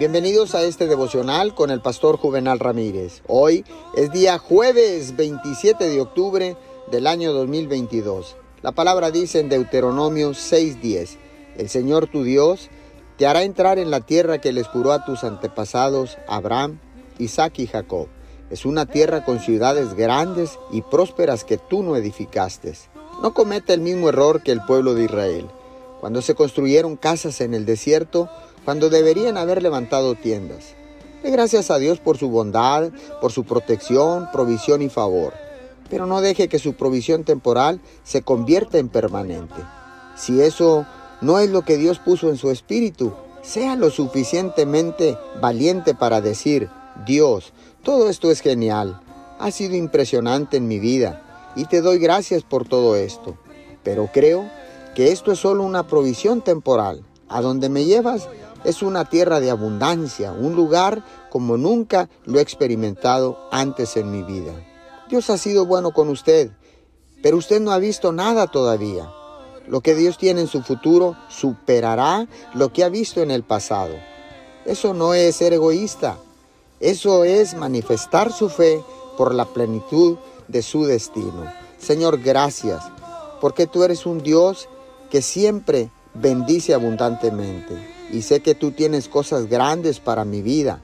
Bienvenidos a este devocional con el pastor Juvenal Ramírez. Hoy es día jueves 27 de octubre del año 2022. La palabra dice en Deuteronomio 6:10, el Señor tu Dios te hará entrar en la tierra que les juró a tus antepasados Abraham, Isaac y Jacob. Es una tierra con ciudades grandes y prósperas que tú no edificaste. No cometa el mismo error que el pueblo de Israel. Cuando se construyeron casas en el desierto, cuando deberían haber levantado tiendas. De gracias a Dios por su bondad, por su protección, provisión y favor. Pero no deje que su provisión temporal se convierta en permanente. Si eso no es lo que Dios puso en su espíritu, sea lo suficientemente valiente para decir, Dios, todo esto es genial, ha sido impresionante en mi vida y te doy gracias por todo esto. Pero creo que esto es solo una provisión temporal. A donde me llevas es una tierra de abundancia, un lugar como nunca lo he experimentado antes en mi vida. Dios ha sido bueno con usted, pero usted no ha visto nada todavía. Lo que Dios tiene en su futuro superará lo que ha visto en el pasado. Eso no es ser egoísta, eso es manifestar su fe por la plenitud de su destino. Señor, gracias, porque tú eres un Dios que siempre bendice abundantemente y sé que tú tienes cosas grandes para mi vida.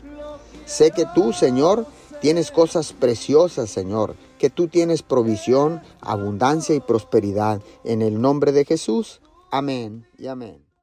Sé que tú, Señor, tienes cosas preciosas, Señor, que tú tienes provisión, abundancia y prosperidad. En el nombre de Jesús. Amén y amén.